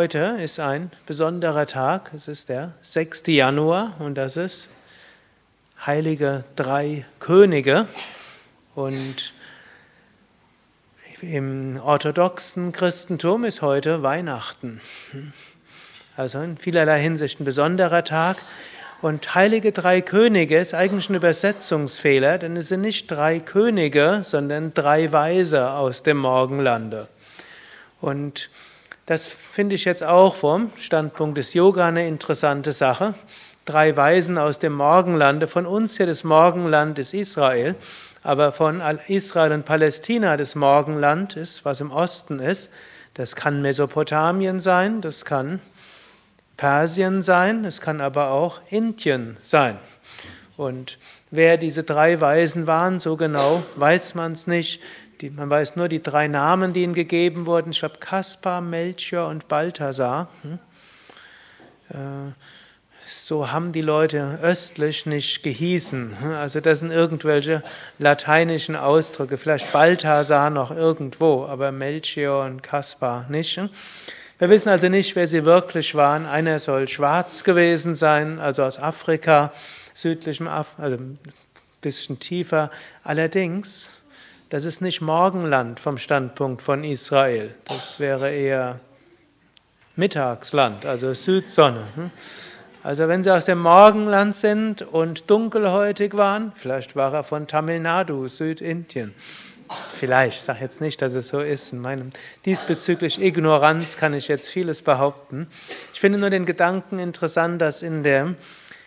Heute ist ein besonderer Tag. Es ist der 6. Januar und das ist Heilige Drei Könige. Und im orthodoxen Christentum ist heute Weihnachten. Also in vielerlei Hinsicht ein besonderer Tag. Und Heilige Drei Könige ist eigentlich ein Übersetzungsfehler, denn es sind nicht drei Könige, sondern drei Weise aus dem Morgenlande. Und das finde ich jetzt auch vom Standpunkt des Yoga eine interessante Sache. Drei Weisen aus dem Morgenlande, von uns hier das Morgenland ist Israel, aber von Israel und Palästina das Morgenland ist, was im Osten ist. Das kann Mesopotamien sein, das kann Persien sein, es kann aber auch Indien sein. Und wer diese drei Weisen waren, so genau weiß man es nicht. Die, man weiß nur die drei Namen, die ihnen gegeben wurden. Ich glaube, Kaspar, Melchior und Balthasar. Hm? Äh, so haben die Leute östlich nicht gehießen. Hm? Also das sind irgendwelche lateinischen Ausdrücke. Vielleicht Balthasar noch irgendwo, aber Melchior und Kaspar nicht. Hm? Wir wissen also nicht, wer sie wirklich waren. Einer soll schwarz gewesen sein, also aus Afrika, südlichem Afrika, also ein bisschen tiefer. Allerdings das ist nicht Morgenland vom Standpunkt von Israel. Das wäre eher Mittagsland, also Südsonne. Hm? Also wenn sie aus dem Morgenland sind und dunkelhäutig waren, vielleicht war er von Tamil Nadu, Südindien. Vielleicht, ich sage jetzt nicht, dass es so ist. In meinem diesbezüglich Ignoranz kann ich jetzt vieles behaupten. Ich finde nur den Gedanken interessant, dass in der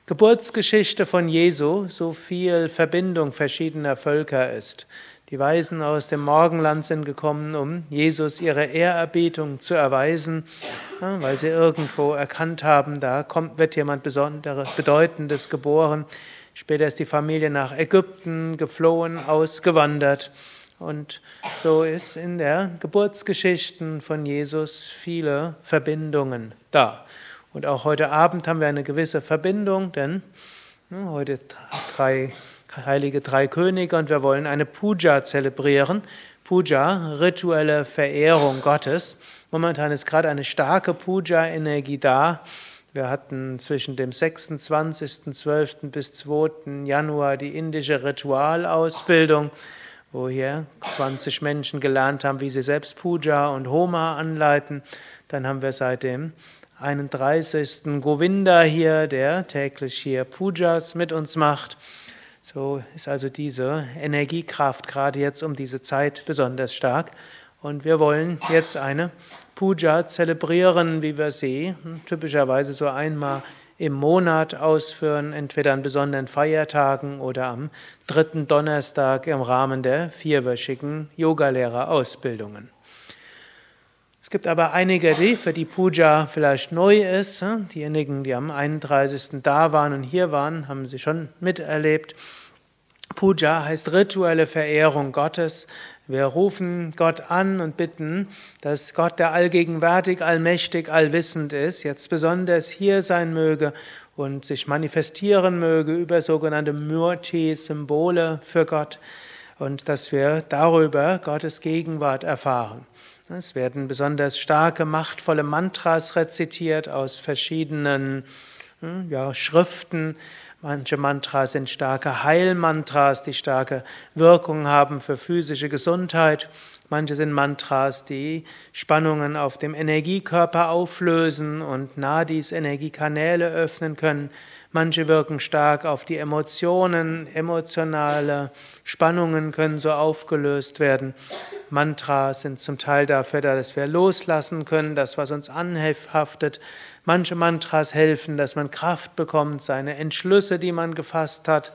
Geburtsgeschichte von Jesu so viel Verbindung verschiedener Völker ist. Die Weisen aus dem Morgenland sind gekommen, um Jesus ihre Ehrerbietung zu erweisen, weil sie irgendwo erkannt haben, da kommt, wird jemand Besonderes, Bedeutendes geboren. Später ist die Familie nach Ägypten geflohen, ausgewandert. Und so ist in der Geburtsgeschichten von Jesus viele Verbindungen da. Und auch heute Abend haben wir eine gewisse Verbindung, denn heute drei heilige drei Könige und wir wollen eine Puja zelebrieren. Puja, rituelle Verehrung Gottes. Momentan ist gerade eine starke Puja-Energie da. Wir hatten zwischen dem 26.12. bis 2. Januar die indische Ritualausbildung, wo hier 20 Menschen gelernt haben, wie sie selbst Puja und Homa anleiten. Dann haben wir seit dem 31. Govinda hier, der täglich hier Pujas mit uns macht. So ist also diese Energiekraft gerade jetzt um diese Zeit besonders stark. Und wir wollen jetzt eine Puja zelebrieren, wie wir sie typischerweise so einmal im Monat ausführen, entweder an besonderen Feiertagen oder am dritten Donnerstag im Rahmen der vierwöchigen Yogalehrerausbildungen. Es gibt aber einige, die für die Puja vielleicht neu ist. Diejenigen, die am 31. da waren und hier waren, haben sie schon miterlebt. Puja heißt rituelle Verehrung Gottes. Wir rufen Gott an und bitten, dass Gott, der allgegenwärtig, allmächtig, allwissend ist, jetzt besonders hier sein möge und sich manifestieren möge über sogenannte Murti, Symbole für Gott und dass wir darüber Gottes Gegenwart erfahren. Es werden besonders starke, machtvolle Mantras rezitiert aus verschiedenen hm, ja, Schriften. Manche Mantras sind starke Heilmantras, die starke Wirkung haben für physische Gesundheit. Manche sind Mantras, die Spannungen auf dem Energiekörper auflösen und Nadis Energiekanäle öffnen können. Manche wirken stark auf die Emotionen, emotionale Spannungen können so aufgelöst werden. Mantras sind zum Teil dafür da, dass wir loslassen können, das, was uns anhaftet. Manche Mantras helfen, dass man Kraft bekommt, seine Entschlüsse, die man gefasst hat.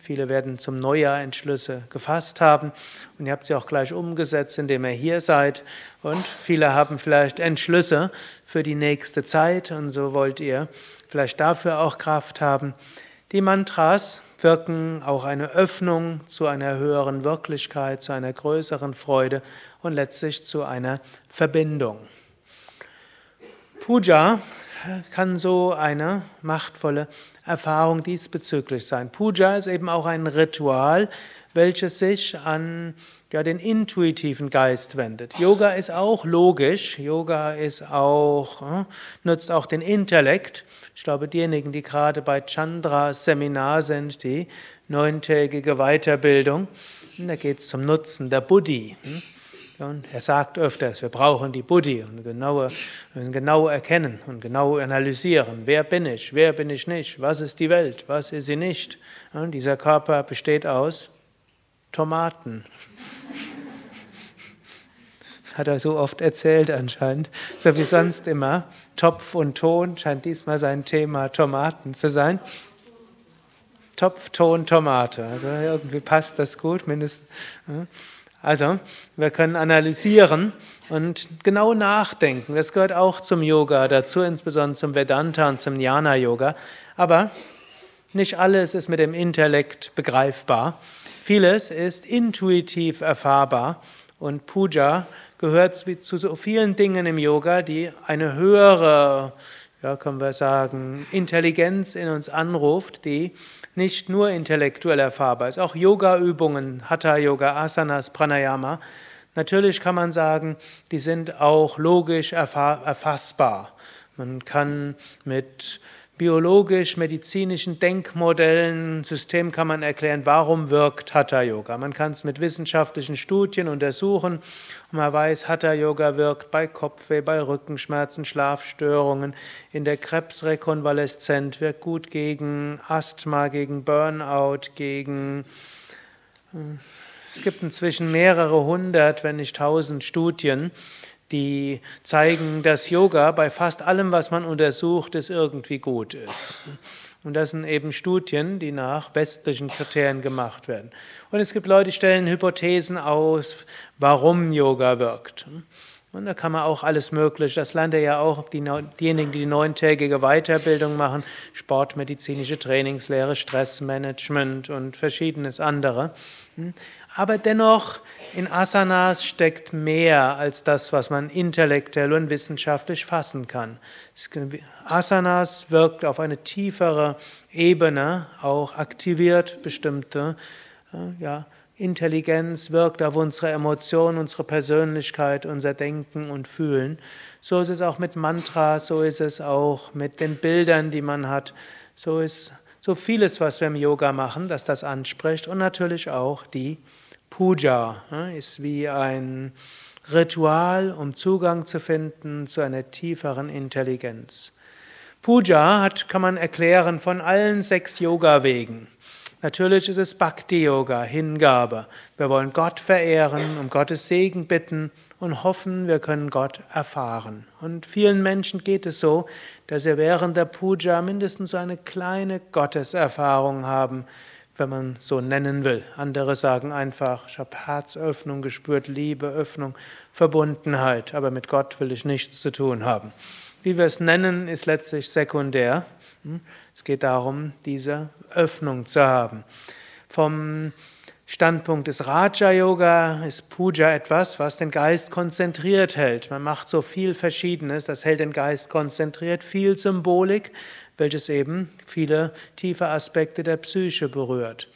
Viele werden zum Neujahr Entschlüsse gefasst haben und ihr habt sie auch gleich umgesetzt, indem ihr hier seid. Und viele haben vielleicht Entschlüsse für die nächste Zeit und so wollt ihr vielleicht dafür auch Kraft haben. Die Mantras wirken auch eine Öffnung zu einer höheren Wirklichkeit, zu einer größeren Freude und letztlich zu einer Verbindung. Puja kann so eine machtvolle Erfahrung diesbezüglich sein. Puja ist eben auch ein Ritual, welches sich an ja, den intuitiven Geist wendet. Yoga ist auch logisch, Yoga ist auch, äh, nutzt auch den Intellekt. Ich glaube, diejenigen, die gerade bei Chandras Seminar sind, die neuntägige Weiterbildung, da geht es zum Nutzen der Buddhi. Er sagt öfters, wir brauchen die Buddhi und genaue, genau erkennen und genau analysieren. Wer bin ich? Wer bin ich nicht? Was ist die Welt? Was ist sie nicht? Und dieser Körper besteht aus Tomaten. Hat er so oft erzählt anscheinend. So wie sonst immer. Topf und Ton scheint diesmal sein Thema Tomaten zu sein. Topf, Ton, Tomate. Also irgendwie passt das gut, mindestens. Also, wir können analysieren und genau nachdenken. Das gehört auch zum Yoga dazu, insbesondere zum Vedanta und zum Jnana Yoga. Aber nicht alles ist mit dem Intellekt begreifbar. Vieles ist intuitiv erfahrbar und Puja gehört zu so vielen Dingen im Yoga, die eine höhere, ja, können wir sagen, Intelligenz in uns anruft, die nicht nur intellektuell erfahrbar ist. Auch Yoga-Übungen, Hatha-Yoga, Asanas, Pranayama, natürlich kann man sagen, die sind auch logisch erfassbar. Man kann mit biologisch-medizinischen Denkmodellen, System kann man erklären, warum wirkt Hatha Yoga. Man kann es mit wissenschaftlichen Studien untersuchen und man weiß, Hatha Yoga wirkt bei Kopfweh, bei Rückenschmerzen, Schlafstörungen, in der Krebsrekonvaleszenz, wirkt gut gegen Asthma, gegen Burnout, gegen äh, es gibt inzwischen mehrere hundert, wenn nicht tausend Studien, die zeigen, dass Yoga bei fast allem, was man untersucht, es irgendwie gut ist. Und das sind eben Studien, die nach westlichen Kriterien gemacht werden. Und es gibt Leute, die stellen Hypothesen aus, warum Yoga wirkt. Und da kann man auch alles Mögliche, das lernt er ja auch, die, diejenigen, die die neuntägige Weiterbildung machen, sportmedizinische Trainingslehre, Stressmanagement und verschiedenes andere. Aber dennoch, in Asanas steckt mehr als das, was man intellektuell und wissenschaftlich fassen kann. Asanas wirkt auf eine tiefere Ebene, auch aktiviert bestimmte äh, ja, Intelligenz, wirkt auf unsere Emotionen, unsere Persönlichkeit, unser Denken und Fühlen. So ist es auch mit Mantras, so ist es auch mit den Bildern, die man hat, so ist so vieles, was wir im Yoga machen, dass das anspricht und natürlich auch die Puja ist wie ein Ritual, um Zugang zu finden zu einer tieferen Intelligenz. Puja hat, kann man erklären von allen sechs Yoga-Wegen. Natürlich ist es Bhakti-Yoga, Hingabe. Wir wollen Gott verehren, um Gottes Segen bitten und hoffen, wir können Gott erfahren. Und vielen Menschen geht es so, dass sie während der Puja mindestens so eine kleine Gotteserfahrung haben, wenn man so nennen will. Andere sagen einfach, ich habe Herzöffnung gespürt, Liebe, Öffnung, Verbundenheit, aber mit Gott will ich nichts zu tun haben. Wie wir es nennen, ist letztlich sekundär. Hm? Es geht darum, diese Öffnung zu haben. Vom Standpunkt des Raja Yoga ist Puja etwas, was den Geist konzentriert hält. Man macht so viel Verschiedenes, das hält den Geist konzentriert, viel Symbolik, welches eben viele tiefe Aspekte der Psyche berührt.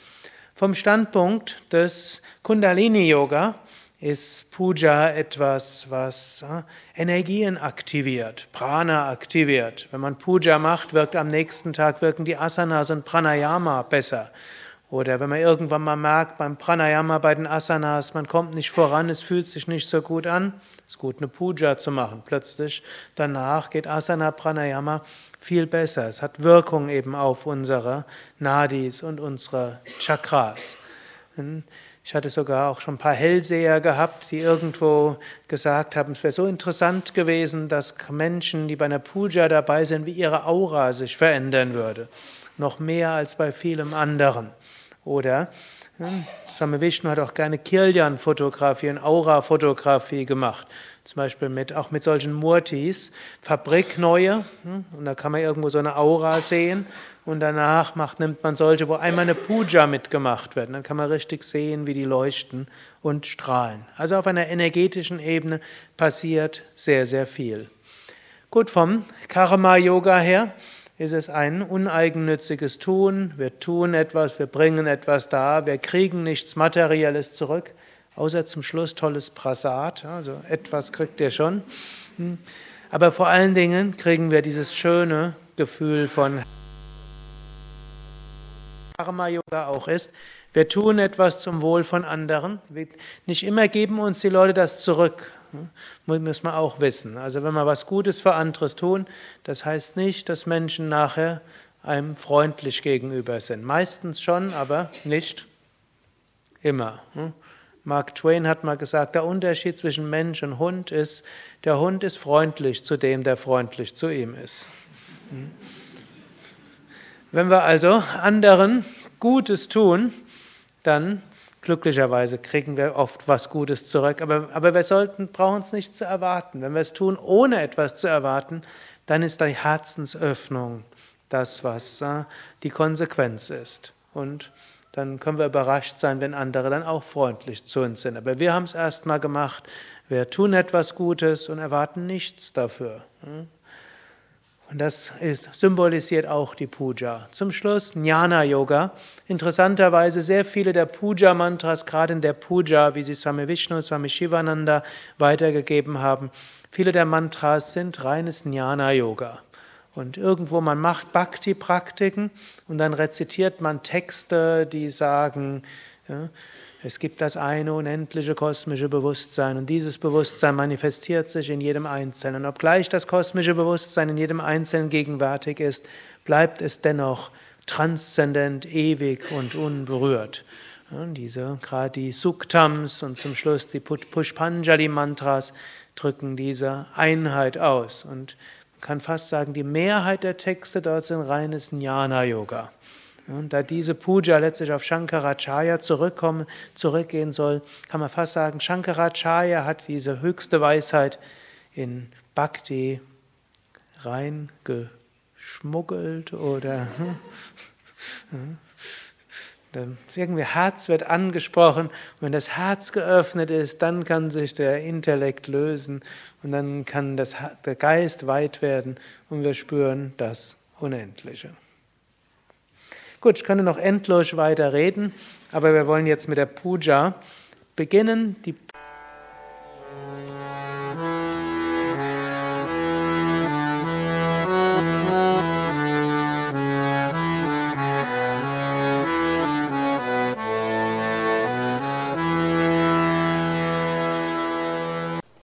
Vom Standpunkt des Kundalini Yoga ist Puja etwas, was äh, Energien aktiviert, Prana aktiviert. Wenn man Puja macht, wirkt am nächsten Tag wirken die Asanas und Pranayama besser. Oder wenn man irgendwann mal merkt beim Pranayama, bei den Asanas, man kommt nicht voran, es fühlt sich nicht so gut an, ist gut, eine Puja zu machen. Plötzlich danach geht Asana Pranayama viel besser. Es hat Wirkung eben auf unsere Nadis und unsere Chakras. Ich hatte sogar auch schon ein paar Hellseher gehabt, die irgendwo gesagt haben, es wäre so interessant gewesen, dass Menschen, die bei einer Puja dabei sind, wie ihre Aura sich verändern würde. Noch mehr als bei vielem anderen. Oder hm, Swami Vishnu hat auch gerne Kirlian-Fotografie und Aura-Fotografie gemacht. Zum Beispiel mit, auch mit solchen Murtis, Fabrikneue. Hm, und da kann man irgendwo so eine Aura sehen. Und danach macht, nimmt man solche, wo einmal eine Puja mitgemacht wird. Dann kann man richtig sehen, wie die leuchten und strahlen. Also auf einer energetischen Ebene passiert sehr, sehr viel. Gut, vom Karma-Yoga her ist es ein uneigennütziges Tun. Wir tun etwas, wir bringen etwas da, wir kriegen nichts Materielles zurück, außer zum Schluss tolles Prasad. Also etwas kriegt ihr schon. Hm. Aber vor allen Dingen kriegen wir dieses schöne Gefühl von Karma Yoga auch ist. Wir tun etwas zum Wohl von anderen. Nicht immer geben uns die Leute das zurück. Hm? Muss man auch wissen. Also wenn wir was Gutes für anderes tun, das heißt nicht, dass Menschen nachher einem freundlich gegenüber sind. Meistens schon, aber nicht immer. Hm? Mark Twain hat mal gesagt, der Unterschied zwischen Mensch und Hund ist, der Hund ist freundlich zu dem, der freundlich zu ihm ist. Hm? Wenn wir also anderen Gutes tun, dann glücklicherweise kriegen wir oft was Gutes zurück. Aber, aber wir sollten, brauchen es nicht zu erwarten. Wenn wir es tun, ohne etwas zu erwarten, dann ist die Herzensöffnung das, was äh, die Konsequenz ist. Und dann können wir überrascht sein, wenn andere dann auch freundlich zu uns sind. Aber wir haben es erstmal gemacht. Wir tun etwas Gutes und erwarten nichts dafür. Hm? Und das ist, symbolisiert auch die Puja. Zum Schluss Jnana Yoga. Interessanterweise sehr viele der Puja-Mantras, gerade in der Puja, wie sie Swami Vishnu, Swami Shivananda weitergegeben haben, viele der Mantras sind reines Jnana Yoga. Und irgendwo man macht Bhakti-Praktiken und dann rezitiert man Texte, die sagen, ja, es gibt das eine unendliche kosmische Bewusstsein und dieses Bewusstsein manifestiert sich in jedem Einzelnen. Und obgleich das kosmische Bewusstsein in jedem Einzelnen gegenwärtig ist, bleibt es dennoch transzendent, ewig und unberührt. Ja, diese, gerade die Suktams und zum Schluss die Pushpanjali-Mantras drücken diese Einheit aus. Und man kann fast sagen, die Mehrheit der Texte dort sind reines Jnana-Yoga. Und da diese Puja letztlich auf Shankaracharya zurückkommen, zurückgehen soll, kann man fast sagen, Shankaracharya hat diese höchste Weisheit in Bhakti reingeschmuggelt oder irgendwie Herz wird angesprochen. Wenn das Herz geöffnet ist, dann kann sich der Intellekt lösen und dann kann das, der Geist weit werden und wir spüren das Unendliche. Gut, ich könnte noch endlos weiter reden, aber wir wollen jetzt mit der Puja beginnen. Die